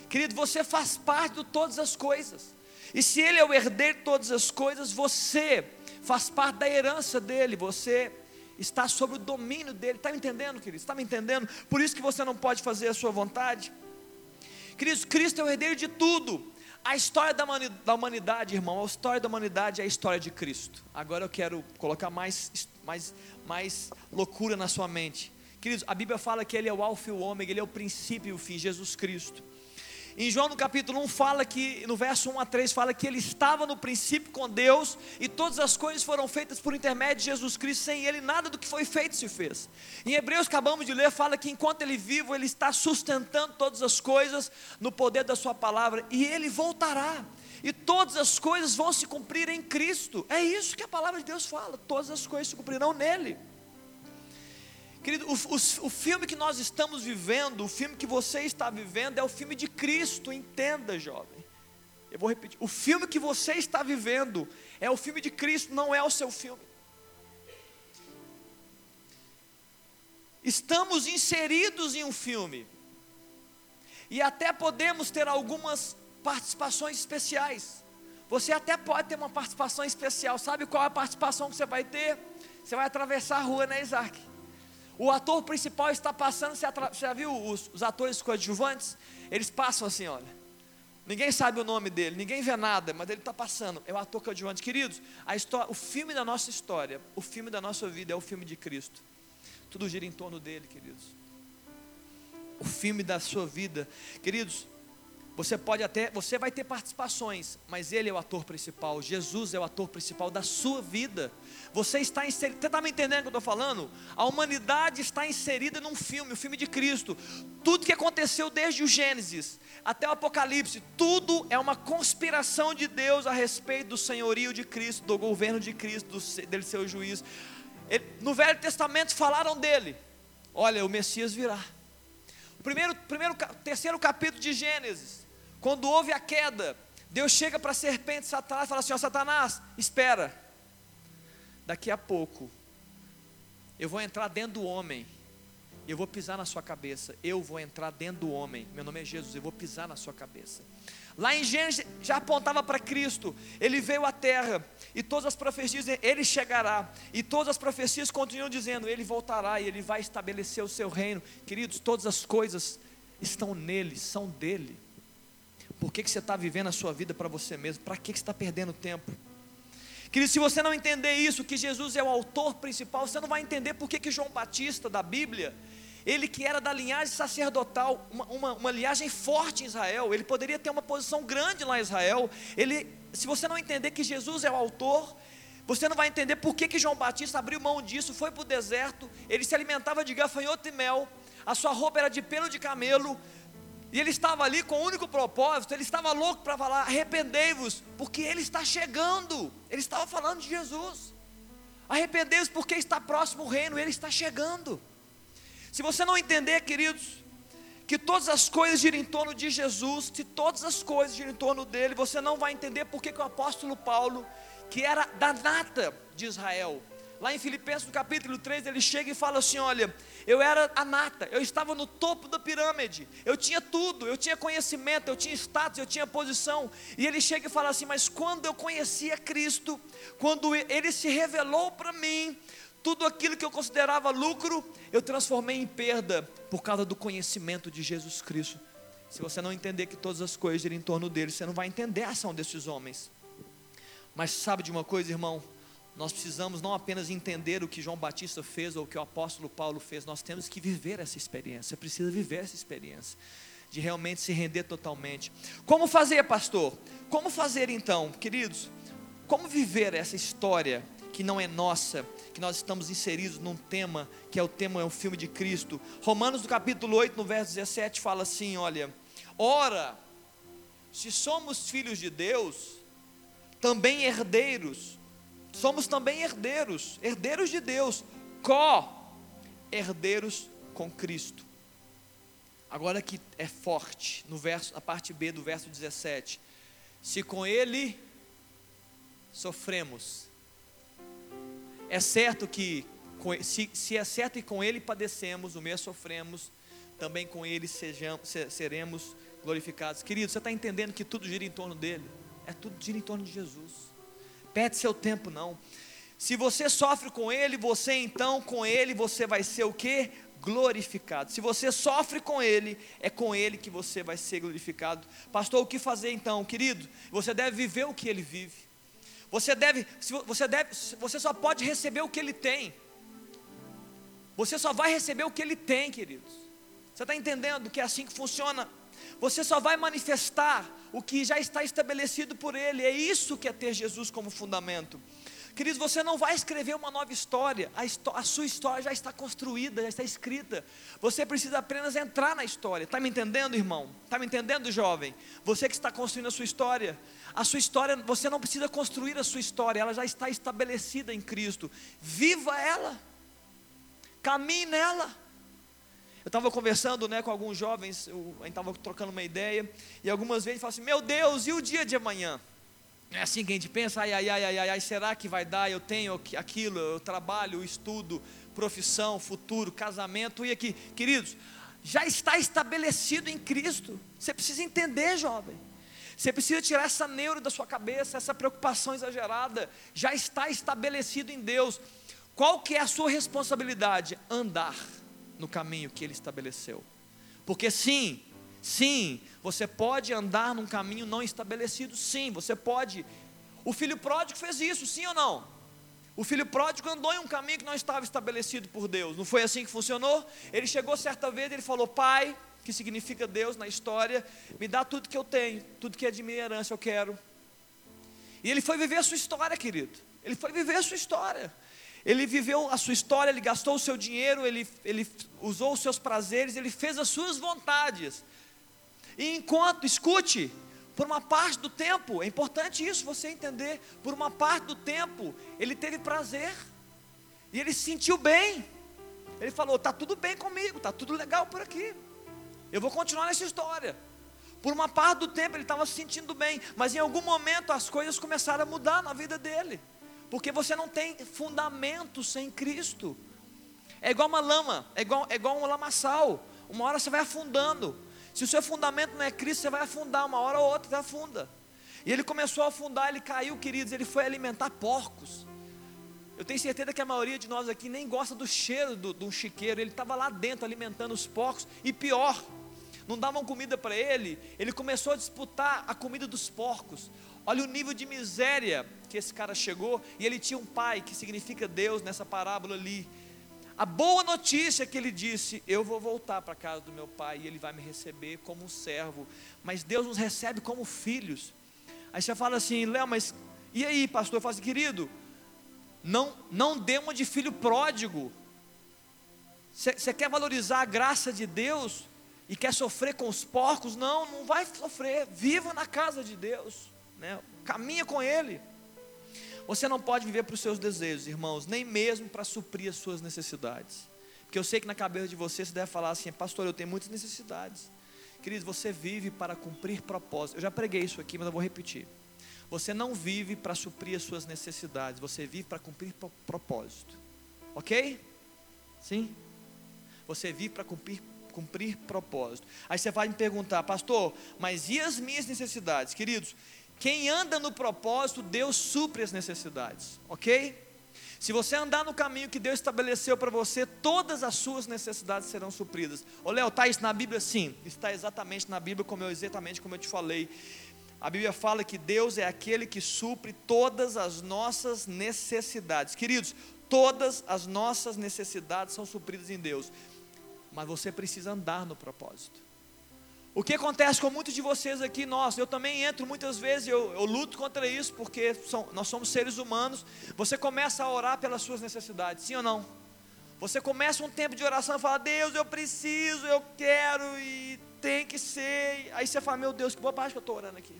Querido, você faz parte de todas as coisas. E se Ele é o herdeiro de todas as coisas, você faz parte da herança dele. Você está sob o domínio dele. Está me entendendo, querido? Está me entendendo? Por isso que você não pode fazer a sua vontade. Queridos, Cristo é o herdeiro de tudo. A história da humanidade, irmão, a história da humanidade é a história de Cristo. Agora eu quero colocar mais, mais, mais loucura na sua mente. Queridos, a Bíblia fala que Ele é o Alfa e o Ômega, Ele é o princípio e o fim, Jesus Cristo. Em João no capítulo 1 fala que, no verso 1 a 3, fala que ele estava no princípio com Deus e todas as coisas foram feitas por intermédio de Jesus Cristo, sem ele nada do que foi feito se fez. Em Hebreus acabamos de ler, fala que enquanto ele vivo, ele está sustentando todas as coisas no poder da sua palavra e ele voltará. E todas as coisas vão se cumprir em Cristo. É isso que a palavra de Deus fala. Todas as coisas se cumprirão nele. Querido, o, o, o, filme que nós estamos vivendo, o filme que você está vivendo, é o filme de Cristo, entenda, jovem. Eu vou repetir: o filme que você está vivendo é o filme de Cristo, não é o seu filme. Estamos inseridos em um filme, e até podemos ter algumas participações especiais. Você até pode ter uma participação especial, sabe qual é a participação que você vai ter? Você vai atravessar a rua, né, Isaac? O ator principal está passando, você, já viu os, os atores coadjuvantes? Eles passam assim, olha. Ninguém sabe o nome dele, ninguém vê nada, mas ele está passando. É o ator coadjuvante. Queridos, a história, o filme da nossa história, o filme da nossa vida é o filme de Cristo. Tudo gira em torno dele, queridos. O filme da sua vida. Queridos, você pode até, você vai ter participações, mas ele é o ator principal. Jesus é o ator principal da sua vida. Você está inserido, você está me entendendo o que eu estou falando? A humanidade está inserida num filme, o filme de Cristo. Tudo que aconteceu desde o Gênesis até o Apocalipse, tudo é uma conspiração de Deus a respeito do senhorio de Cristo, do governo de Cristo, dele ser o juiz. Ele, no Velho Testamento falaram dele. Olha, o Messias virá. O primeiro, primeiro, terceiro capítulo de Gênesis, quando houve a queda, Deus chega para a serpente Satanás e fala assim: ó, Satanás, espera, daqui a pouco, eu vou entrar dentro do homem, eu vou pisar na sua cabeça, eu vou entrar dentro do homem, meu nome é Jesus, eu vou pisar na sua cabeça. Lá em Gênesis já apontava para Cristo, ele veio à terra, e todas as profecias, ele chegará, e todas as profecias continuam dizendo: ele voltará e ele vai estabelecer o seu reino. Queridos, todas as coisas estão nele, são dele. Por que, que você está vivendo a sua vida para você mesmo? Para que, que você está perdendo tempo? Querido, se você não entender isso, que Jesus é o autor principal, você não vai entender por que, que João Batista da Bíblia, ele que era da linhagem sacerdotal, uma, uma, uma, linhagem forte em Israel, ele poderia ter uma posição grande lá em Israel. Ele, se você não entender que Jesus é o autor, você não vai entender por que, que João Batista abriu mão disso, foi para o deserto, ele se alimentava de gafanhoto e mel, a sua roupa era de pelo de camelo, e ele estava ali com o único propósito, ele estava louco para falar: arrependei-vos, porque ele está chegando. Ele estava falando de Jesus. Arrependei-vos, porque está próximo o reino, ele está chegando. Se você não entender, queridos, que todas as coisas giram em torno de Jesus, se todas as coisas giram em torno dele, você não vai entender porque que o apóstolo Paulo, que era da nata de Israel, Lá em Filipenses, no capítulo 3, ele chega e fala assim: Olha, eu era a nata, eu estava no topo da pirâmide, eu tinha tudo, eu tinha conhecimento, eu tinha status, eu tinha posição. E ele chega e fala assim: Mas quando eu conhecia Cristo, quando ele se revelou para mim, tudo aquilo que eu considerava lucro, eu transformei em perda por causa do conhecimento de Jesus Cristo. Se você não entender que todas as coisas giram em torno dele, você não vai entender a ação desses homens. Mas sabe de uma coisa, irmão? Nós precisamos não apenas entender o que João Batista fez ou o que o apóstolo Paulo fez, nós temos que viver essa experiência, precisa viver essa experiência, de realmente se render totalmente. Como fazer, pastor? Como fazer então, queridos? Como viver essa história que não é nossa, que nós estamos inseridos num tema, que é o tema, é o filme de Cristo. Romanos, no capítulo 8, no verso 17, fala assim: olha, ora, se somos filhos de Deus, também herdeiros somos também herdeiros, herdeiros de Deus, co-herdeiros com Cristo. Agora que é forte, no verso, a parte B do verso 17. Se com ele sofremos, é certo que, se, se é certo que com ele padecemos, o mesmo sofremos, também com ele sejamos, seremos glorificados. Querido, você está entendendo que tudo gira em torno dele? É tudo gira em torno de Jesus perde seu tempo não. Se você sofre com ele, você então com ele você vai ser o que? Glorificado. Se você sofre com ele, é com ele que você vai ser glorificado. Pastor, o que fazer então, querido? Você deve viver o que ele vive. Você deve, você deve, você só pode receber o que ele tem. Você só vai receber o que ele tem, queridos. Você está entendendo que é assim que funciona você só vai manifestar o que já está estabelecido por Ele. É isso que é ter Jesus como fundamento. Queridos, você não vai escrever uma nova história, a, a, sua história já está construída, já está escrita. Você precisa apenas entrar na história. Está me entendendo, irmão? Está me entendendo, jovem? Você que está construindo a sua história, a sua história, você não precisa construir a sua história, ela já está estabelecida em Cristo. Viva ela, caminhe nela. Eu estava conversando né, com alguns jovens, eu, a gente estava trocando uma ideia, e algumas vezes falam assim: Meu Deus, e o dia de amanhã? É assim que a gente pensa: ai, ai, ai, ai, ai, será que vai dar? Eu tenho aquilo, eu trabalho, eu estudo, profissão, futuro, casamento, e aqui, queridos, já está estabelecido em Cristo. Você precisa entender, jovem. Você precisa tirar essa neuro da sua cabeça, essa preocupação exagerada. Já está estabelecido em Deus. Qual que é a sua responsabilidade? Andar no caminho que ele estabeleceu. Porque sim, sim, você pode andar num caminho não estabelecido, sim, você pode. O filho pródigo fez isso, sim ou não? O filho pródigo andou em um caminho que não estava estabelecido por Deus. Não foi assim que funcionou? Ele chegou certa vez, ele falou: "Pai, que significa Deus na história, me dá tudo que eu tenho, tudo que é de minha herança eu quero". E ele foi viver a sua história, querido. Ele foi viver a sua história. Ele viveu a sua história, ele gastou o seu dinheiro, ele, ele usou os seus prazeres, ele fez as suas vontades. E enquanto, escute, por uma parte do tempo, é importante isso você entender, por uma parte do tempo, ele teve prazer, e ele se sentiu bem. Ele falou: está tudo bem comigo, está tudo legal por aqui, eu vou continuar nessa história. Por uma parte do tempo ele estava se sentindo bem, mas em algum momento as coisas começaram a mudar na vida dele porque você não tem fundamento sem Cristo. É igual uma lama, é igual, é igual um lamaçal. Uma hora você vai afundando. Se o seu fundamento não é Cristo, você vai afundar. Uma hora ou outra você afunda. E ele começou a afundar, ele caiu, queridos. Ele foi alimentar porcos. Eu tenho certeza que a maioria de nós aqui nem gosta do cheiro do, do chiqueiro. Ele estava lá dentro alimentando os porcos. E pior, não davam comida para ele. Ele começou a disputar a comida dos porcos. Olha o nível de miséria que esse cara chegou, e ele tinha um pai, que significa Deus nessa parábola ali. A boa notícia é que ele disse: Eu vou voltar para a casa do meu pai e ele vai me receber como um servo. Mas Deus nos recebe como filhos. Aí você fala assim, Léo, mas e aí, pastor? Eu falo assim, querido, não, não dê uma de filho pródigo. Você quer valorizar a graça de Deus e quer sofrer com os porcos? Não, não vai sofrer. Viva na casa de Deus, né? caminha com Ele. Você não pode viver para os seus desejos, irmãos, nem mesmo para suprir as suas necessidades. Porque eu sei que na cabeça de você você deve falar assim, pastor, eu tenho muitas necessidades. Queridos, você vive para cumprir propósito. Eu já preguei isso aqui, mas eu vou repetir. Você não vive para suprir as suas necessidades, você vive para cumprir propósito. Ok? Sim? Você vive para cumprir, cumprir propósito. Aí você vai me perguntar, pastor, mas e as minhas necessidades? Queridos, quem anda no propósito, Deus supre as necessidades. Ok? Se você andar no caminho que Deus estabeleceu para você, todas as suas necessidades serão supridas. Ô Léo, está isso na Bíblia? Sim, está exatamente na Bíblia, como eu, exatamente como eu te falei. A Bíblia fala que Deus é aquele que supre todas as nossas necessidades. Queridos, todas as nossas necessidades são supridas em Deus. Mas você precisa andar no propósito. O que acontece com muitos de vocês aqui, nós, eu também entro muitas vezes, eu, eu luto contra isso, porque são, nós somos seres humanos. Você começa a orar pelas suas necessidades, sim ou não? Você começa um tempo de oração e fala, Deus, eu preciso, eu quero e tem que ser. Aí você fala, meu Deus, que bobagem que eu estou orando aqui.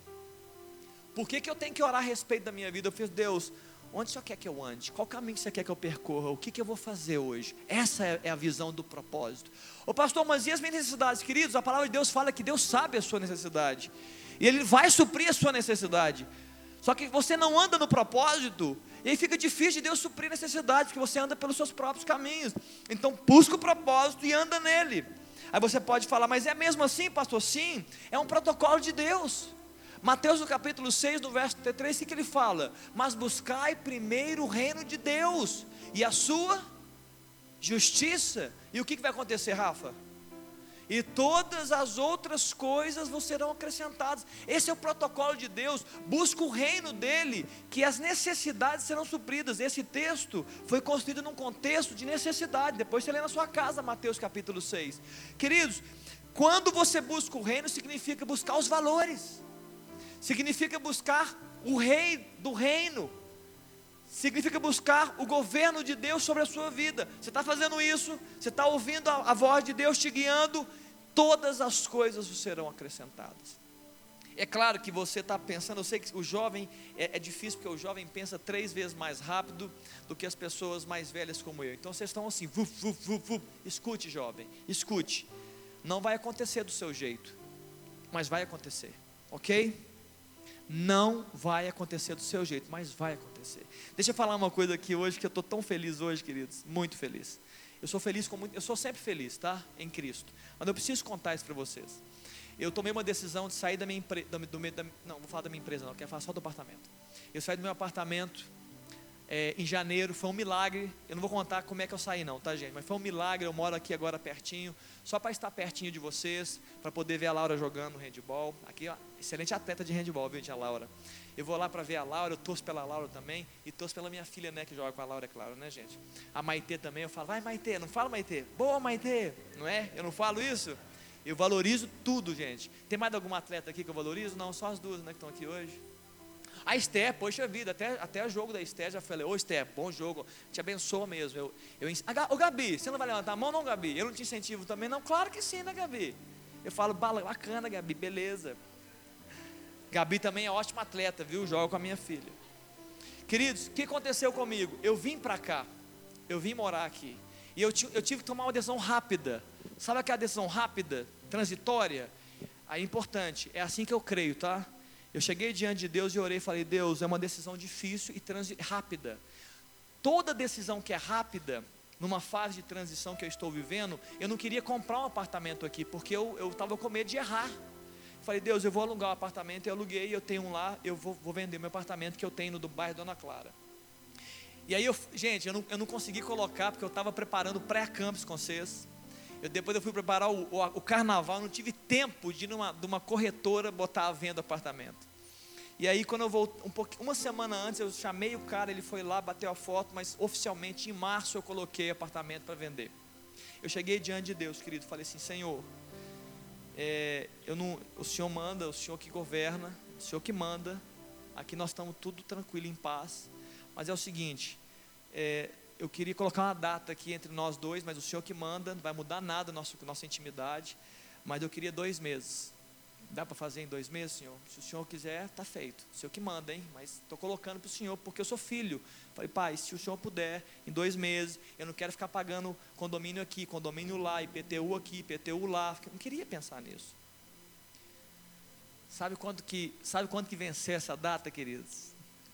Por que, que eu tenho que orar a respeito da minha vida? Eu fiz, Deus, onde o Senhor quer que eu ande? Qual caminho você quer que eu percorra? O que, que eu vou fazer hoje? Essa é, é a visão do propósito. Ô pastor, mas e as minhas necessidades, queridos? A palavra de Deus fala que Deus sabe a sua necessidade. E Ele vai suprir a sua necessidade. Só que você não anda no propósito, e aí fica difícil de Deus suprir a necessidade, porque você anda pelos seus próprios caminhos. Então busca o propósito e anda nele. Aí você pode falar, mas é mesmo assim, pastor? Sim, é um protocolo de Deus. Mateus no capítulo 6, no verso 3, o que ele fala? Mas buscai primeiro o reino de Deus e a sua justiça. E o que, que vai acontecer, Rafa? E todas as outras coisas vos serão acrescentadas. Esse é o protocolo de Deus. Busca o reino dele, que as necessidades serão supridas. Esse texto foi construído num contexto de necessidade. Depois você lê na sua casa, Mateus capítulo 6. Queridos, quando você busca o reino, significa buscar os valores, significa buscar o rei do reino significa buscar o governo de Deus sobre a sua vida. Você está fazendo isso, você está ouvindo a, a, voz de Deus te guiando, todas as coisas serão acrescentadas. É claro que você está pensando, eu sei que o jovem é, é, difícil, porque o jovem pensa três vezes mais rápido do que as pessoas mais velhas como eu. Então vocês estão assim, vuf, vuf, vuf, vuf. escute, jovem, escute. Não vai acontecer do seu jeito, mas vai acontecer, ok? Não vai acontecer do seu jeito, mas vai acontecer. Deixa eu falar uma coisa aqui hoje que eu estou tão feliz hoje, queridos, muito feliz. Eu sou feliz com muito, eu sou sempre feliz, tá? Em Cristo. Mas eu preciso contar isso para vocês. Eu tomei uma decisão de sair da minha empresa, não, vou falar da minha empresa não, quero falar só do apartamento. Eu saí do meu apartamento é, em janeiro, foi um milagre. Eu não vou contar como é que eu saí não, tá gente? Mas foi um milagre. Eu moro aqui agora pertinho só para estar pertinho de vocês, para poder ver a Laura jogando handball. Aqui, ó, excelente atleta de handball, viu, tia Laura? Eu vou lá para ver a Laura, eu torço pela Laura também, e torço pela minha filha, né, que joga com a Laura, é claro, né, gente? A Maitê também, eu falo, vai Maitê, não fala Maitê, boa Maitê, não é? Eu não falo isso? Eu valorizo tudo, gente. Tem mais alguma atleta aqui que eu valorizo? Não, só as duas, né, que estão aqui hoje. A Esté, poxa vida, até, até o jogo da Esté já falei, ô Esté, bom jogo, te abençoa mesmo. Eu, eu, ô Gabi, você não vai levantar a mão não, Gabi? Eu não te incentivo também, não? Claro que sim, né, Gabi? Eu falo, bacana, Gabi, beleza. Gabi também é ótima atleta, viu? Joga com a minha filha. Queridos, o que aconteceu comigo? Eu vim para cá, eu vim morar aqui, e eu, eu tive que tomar uma decisão rápida. Sabe aquela decisão rápida, transitória? Aí é importante, é assim que eu creio, tá? Eu cheguei diante de Deus e orei e falei: Deus, é uma decisão difícil e rápida. Toda decisão que é rápida, numa fase de transição que eu estou vivendo, eu não queria comprar um apartamento aqui, porque eu estava com medo de errar. Falei, Deus, eu vou alugar um apartamento, eu aluguei, eu tenho um lá, eu vou, vou vender meu apartamento que eu tenho no do bairro Dona Clara. E aí, eu, gente, eu não, eu não consegui colocar, porque eu estava preparando pré-campus com vocês. Eu, depois eu fui preparar o, o, o carnaval, não tive tempo de ir numa, de uma corretora botar à venda apartamento. E aí, quando eu voltei, um uma semana antes, eu chamei o cara, ele foi lá, bateu a foto, mas oficialmente em março eu coloquei apartamento para vender. Eu cheguei diante de Deus, querido, falei assim: Senhor, é, eu não, o Senhor manda, o Senhor que governa, o Senhor que manda. Aqui nós estamos tudo tranquilo, em paz. Mas é o seguinte, é, eu queria colocar uma data aqui entre nós dois, mas o Senhor que manda, não vai mudar nada nossa, nossa intimidade. Mas eu queria dois meses. Dá para fazer em dois meses, Senhor? Se o Senhor quiser, está feito. O Senhor que manda, hein? Mas estou colocando para o Senhor, porque eu sou filho. Falei, pai, se o Senhor puder, em dois meses, eu não quero ficar pagando condomínio aqui, condomínio lá, IPTU aqui, IPTU lá. Eu não queria pensar nisso. Sabe quando que, sabe quando que vencer essa data, queridos?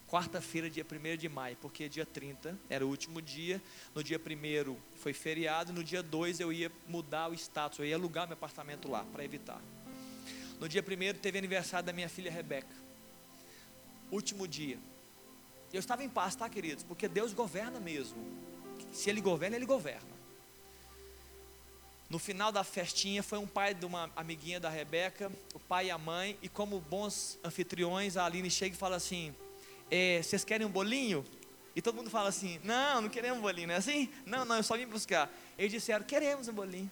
Quarta-feira, dia 1 de maio, porque dia 30 era o último dia. No dia 1 foi feriado, no dia 2 eu ia mudar o status, eu ia alugar meu apartamento lá, para evitar. No dia primeiro teve aniversário da minha filha Rebeca. Último dia. Eu estava em paz, tá, queridos? Porque Deus governa mesmo. Se Ele governa, Ele governa. No final da festinha foi um pai de uma amiguinha da Rebeca, o pai e a mãe, e como bons anfitriões, a Aline chega e fala assim: é, vocês querem um bolinho? E todo mundo fala assim: não, não queremos um bolinho, não é assim? Não, não, eu só vim buscar. Eles disseram: queremos um bolinho.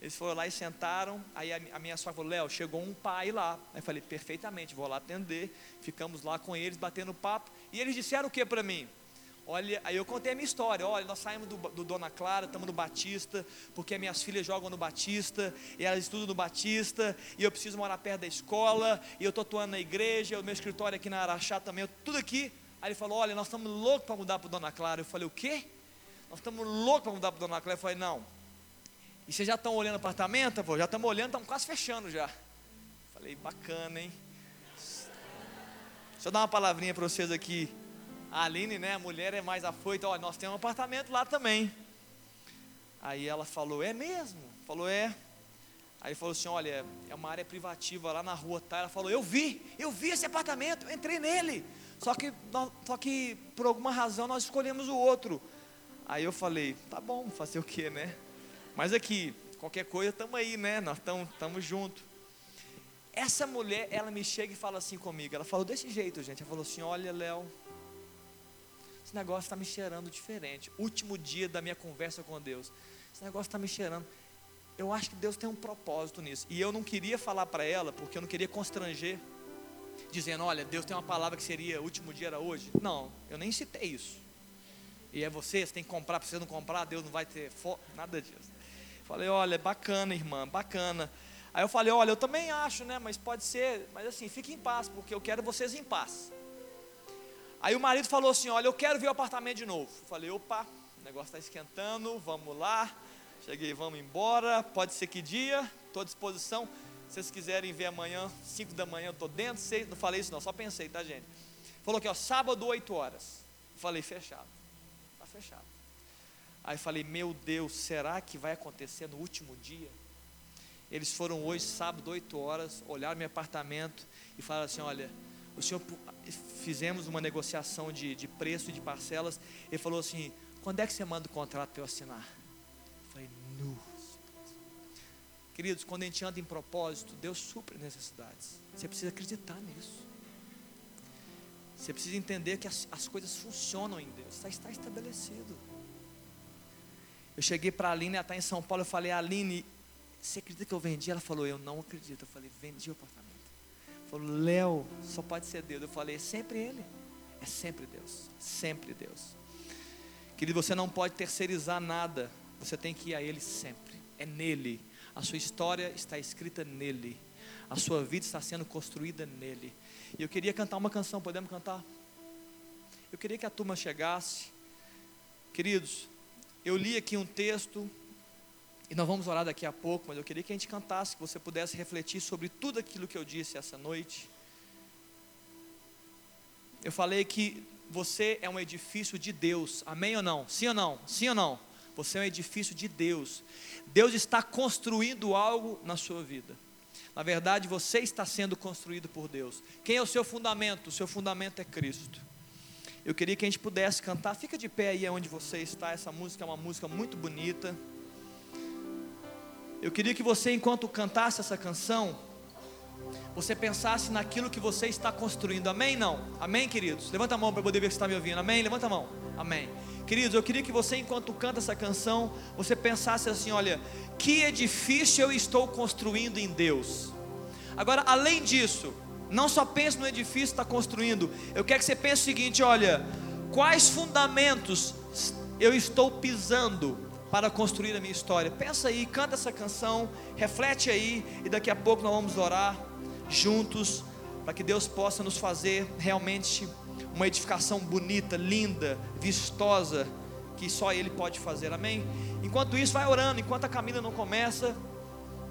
Eles foram lá e sentaram. Aí a, minha sogra falou: Léo, chegou um pai lá. Aí eu falei: perfeitamente, vou lá atender. Ficamos lá com eles, batendo papo. E eles disseram o que para mim? Olha, aí eu contei a minha história. Olha, nós saímos do, do Dona Clara, estamos no Batista, porque minhas filhas jogam no Batista, e elas estudam no Batista, e eu preciso morar perto da escola, e eu estou atuando na igreja, o meu escritório aqui na Araxá também, eu, tudo aqui. Aí ele falou: Olha, nós estamos loucos para mudar para Dona Clara. Eu falei: O quê? Nós estamos loucos para mudar para Dona Clara. Eu falei: Não, e vocês já estão olhando apartamento? Pô, já estamos olhando, estamos quase fechando já. Falei, bacana, hein? Deixa eu dar uma palavrinha para vocês aqui. A Aline, né, a mulher é mais afoita. Olha, nós temos um apartamento lá também. Aí ela falou, é mesmo? Falou, é. Aí falou assim, olha, é uma área privativa lá na rua, tá? Ela falou, eu vi, eu vi esse apartamento, entrei nele. Só que, só que por alguma razão nós escolhemos o outro. Aí eu falei, tá bom, fazer o que, né? Mas aqui, qualquer coisa, estamos aí, né? Nós estamos juntos. Essa mulher, ela me chega e fala assim comigo. Ela falou desse jeito, gente. Ela falou assim: Olha, Léo, esse negócio está me cheirando diferente. Último dia da minha conversa com Deus. Esse negócio está me cheirando. Eu acho que Deus tem um propósito nisso. E eu não queria falar para ela, porque eu não queria constranger, dizendo: Olha, Deus tem uma palavra que seria: último dia era hoje. Não, eu nem citei isso. E é você, você tem que comprar, para você não comprar, Deus não vai ter fo... nada disso. Falei, olha, bacana, irmã, bacana. Aí eu falei, olha, eu também acho, né? Mas pode ser, mas assim, fique em paz, porque eu quero vocês em paz. Aí o marido falou assim: Olha, eu quero ver o apartamento de novo. falei, opa, o negócio está esquentando, vamos lá. Cheguei, vamos embora. Pode ser que dia, estou à disposição. Se vocês quiserem ver amanhã, 5 da manhã, eu estou dentro. Seis, não falei isso, não, só pensei, tá, gente? Falou que, ó, sábado, 8 horas. falei, fechado. Está fechado. Aí falei, meu Deus, será que vai acontecer no último dia? Eles foram hoje, sábado, 8 horas, olharam meu apartamento e falaram assim: olha, o senhor fizemos uma negociação de, de preço e de parcelas. Ele falou assim: quando é que você manda o contrato para eu assinar? Eu falei, nu. Queridos, quando a gente anda em propósito, Deus supre necessidades. Você precisa acreditar nisso. Você precisa entender que as, as coisas funcionam em Deus, está, está estabelecido. Eu cheguei para a Aline, ela está em São Paulo. Eu falei, Aline, você acredita que eu vendi? Ela falou, eu não acredito. Eu falei, vendi o apartamento. Falou, Léo, só pode ser Deus. Eu falei, é sempre Ele. É sempre Deus. Sempre Deus. Querido, você não pode terceirizar nada. Você tem que ir a Ele sempre. É nele. A sua história está escrita nele. A sua vida está sendo construída nele. E eu queria cantar uma canção. Podemos cantar? Eu queria que a turma chegasse. Queridos, eu li aqui um texto, e nós vamos orar daqui a pouco, mas eu queria que a gente cantasse, que você pudesse refletir sobre tudo aquilo que eu disse essa noite. Eu falei que você é um edifício de Deus, amém ou não? Sim ou não? Sim ou não? Você é um edifício de Deus. Deus está construindo algo na sua vida. Na verdade, você está sendo construído por Deus. Quem é o seu fundamento? O seu fundamento é Cristo. Eu queria que a gente pudesse cantar. Fica de pé aí onde você está. Essa música é uma música muito bonita. Eu queria que você, enquanto cantasse essa canção, você pensasse naquilo que você está construindo. Amém? Não? Amém, queridos? Levanta a mão para poder ver você está me ouvindo. Amém? Levanta a mão. Amém. Queridos, eu queria que você, enquanto canta essa canção, você pensasse assim: olha, que edifício eu estou construindo em Deus. Agora, além disso, não só pense no edifício que está construindo, eu quero que você pense o seguinte: olha, quais fundamentos eu estou pisando para construir a minha história? Pensa aí, canta essa canção, reflete aí, e daqui a pouco nós vamos orar juntos, para que Deus possa nos fazer realmente uma edificação bonita, linda, vistosa, que só Ele pode fazer, amém? Enquanto isso, vai orando, enquanto a Camila não começa,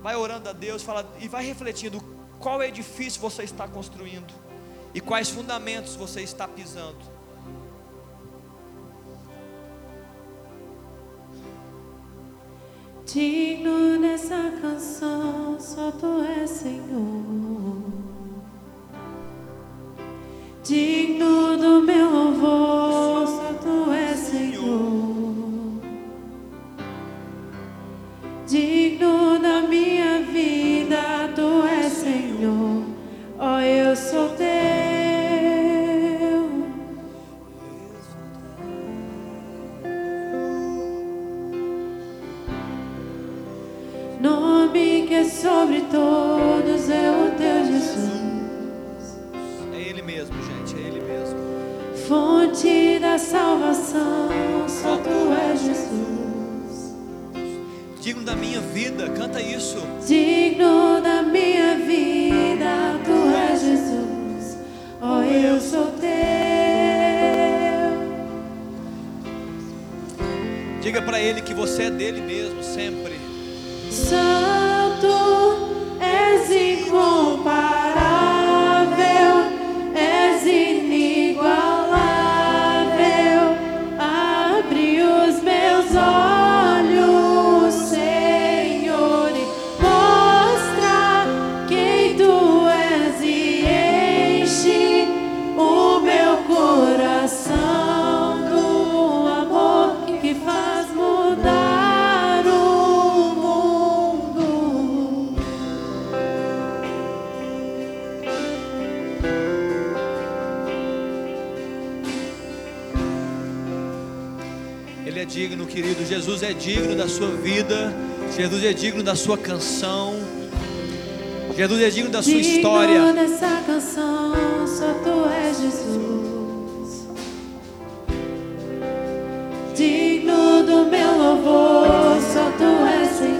vai orando a Deus, fala, e vai refletindo qual edifício você está construindo e quais fundamentos você está pisando. Digno nessa canção, só tu és Senhor. Digno é digno, querido. Jesus é digno da sua vida. Jesus é digno da sua canção. Jesus é digno da sua Digno história. dessa canção, só tu és Jesus. Digno do meu louvor, só tu és Senhor.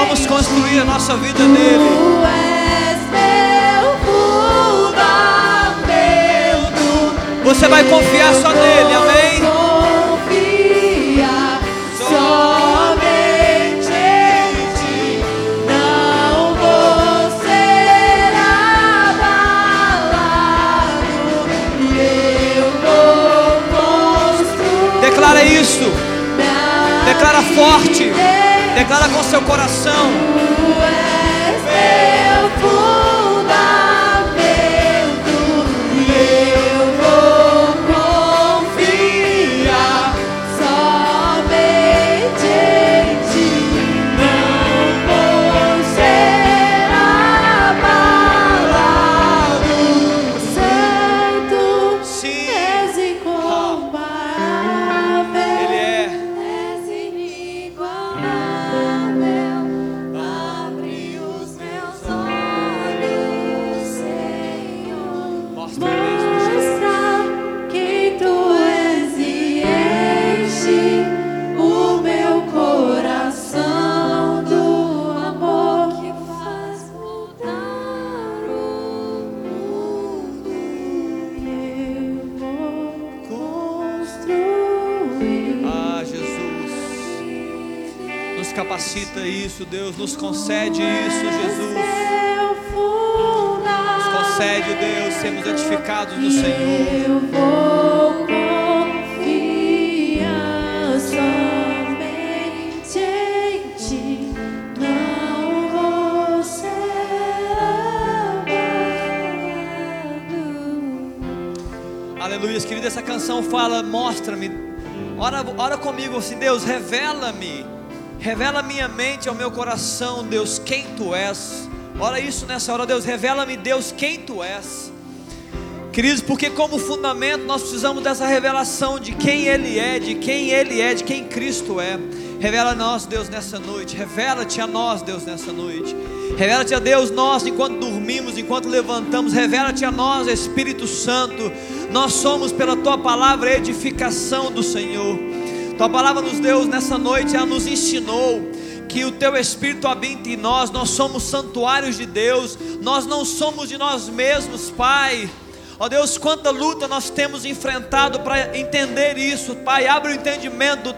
Vamos construir a nossa vida nele. Você vai confiar só nele, amém? Confiar somente em ti. Não vou ser abalado. Eu vou construir. Declara isso. Declara forte. Declara com seu coração. Deus, nos concede isso, Jesus. Nos concede, Deus, sermos edificados no Senhor. Aleluia, querida, essa canção fala, mostra-me. Ora, ora comigo assim, Deus, revela-me. Revela minha mente ao meu coração, Deus, quem tu és. Ora isso nessa hora, Deus, revela-me, Deus, quem tu és. Queridos, porque como fundamento nós precisamos dessa revelação de quem Ele é, de quem Ele é, de quem Cristo é. Revela nós, Deus, nessa noite. Revela-te a nós, Deus, nessa noite. Revela-te a Deus, nós, enquanto dormimos, enquanto levantamos. Revela-te a nós, Espírito Santo. Nós somos, pela Tua palavra, edificação do Senhor. Tua palavra nos deu nessa noite, ela nos ensinou que o Teu Espírito habita em nós. Nós somos santuários de Deus. Nós não somos de nós mesmos, Pai. Ó Deus, quanta luta nós temos enfrentado para entender isso, Pai. Abre o entendimento,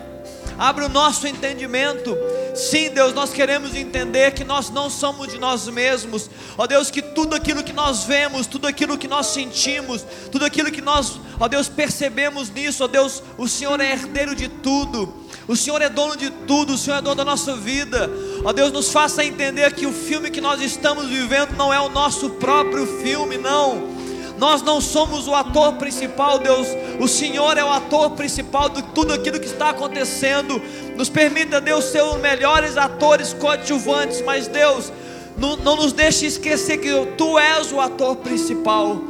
abre o nosso entendimento. Sim, Deus, nós queremos entender que nós não somos de nós mesmos. Ó Deus, que tudo aquilo que nós vemos, tudo aquilo que nós sentimos, tudo aquilo que nós, ó Deus, percebemos nisso, ó Deus, o Senhor é herdeiro de tudo. O Senhor é dono de tudo, o Senhor é dono da nossa vida. Ó Deus, nos faça entender que o filme que nós estamos vivendo não é o nosso próprio filme, não. Nós não somos o ator principal, Deus. O Senhor é o ator principal de tudo aquilo que está acontecendo. Nos permita, Deus, ser os melhores atores coadjuvantes, mas Deus, não, não nos deixe esquecer que Tu és o ator principal.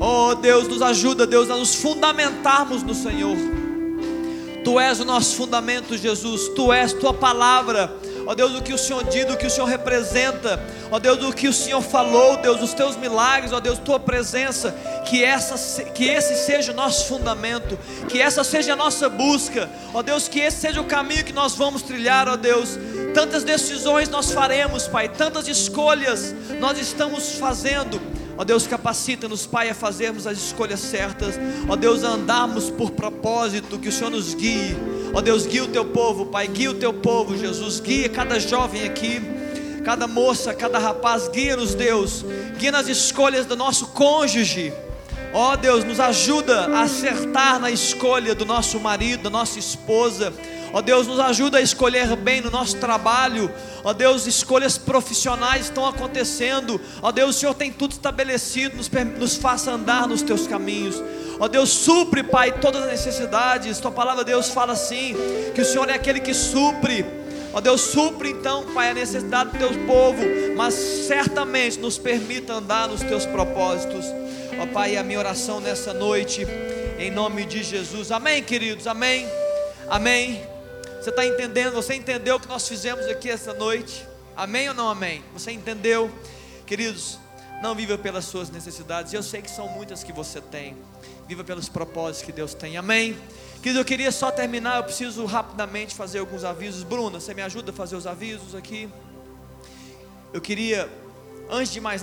Oh Deus, nos ajuda, Deus, a nos fundamentarmos no Senhor. Tu és o nosso fundamento, Jesus. Tu és tua palavra. Ó Deus, o que o Senhor diz, o que o Senhor representa. Ó Deus, o que o Senhor falou, Deus, os teus milagres, ó Deus, tua presença. Que, essa, que esse seja o nosso fundamento. Que essa seja a nossa busca. Ó Deus, que esse seja o caminho que nós vamos trilhar, ó Deus. Tantas decisões nós faremos, Pai. Tantas escolhas nós estamos fazendo. Ó Deus, capacita-nos, Pai, a fazermos as escolhas certas. Ó Deus, a andarmos por propósito, que o Senhor nos guie. Ó Deus, guia o teu povo, Pai, guia o teu povo, Jesus. Guia cada jovem aqui, cada moça, cada rapaz. Guia-nos, Deus. Guia nas escolhas do nosso cônjuge. Ó Deus, nos ajuda a acertar na escolha do nosso marido, da nossa esposa. Ó Deus, nos ajuda a escolher bem no nosso trabalho. Ó Deus, escolhas profissionais estão acontecendo. Ó Deus, o Senhor tem tudo estabelecido. Nos, nos faça andar nos teus caminhos. Ó Deus, supre, Pai, todas as necessidades. Tua palavra, Deus, fala assim: que o Senhor é aquele que supre. Ó Deus, supre então, Pai, a necessidade do teu povo, mas certamente nos permita andar nos teus propósitos. Ó Pai, a minha oração nessa noite, em nome de Jesus. Amém, queridos, amém, amém. Você está entendendo? Você entendeu o que nós fizemos aqui essa noite? Amém ou não amém? Você entendeu? Queridos, não viva pelas suas necessidades, eu sei que são muitas que você tem, viva pelos propósitos que Deus tem, amém? Queridos, eu queria só terminar, eu preciso rapidamente fazer alguns avisos. Bruna, você me ajuda a fazer os avisos aqui? Eu queria, antes de mais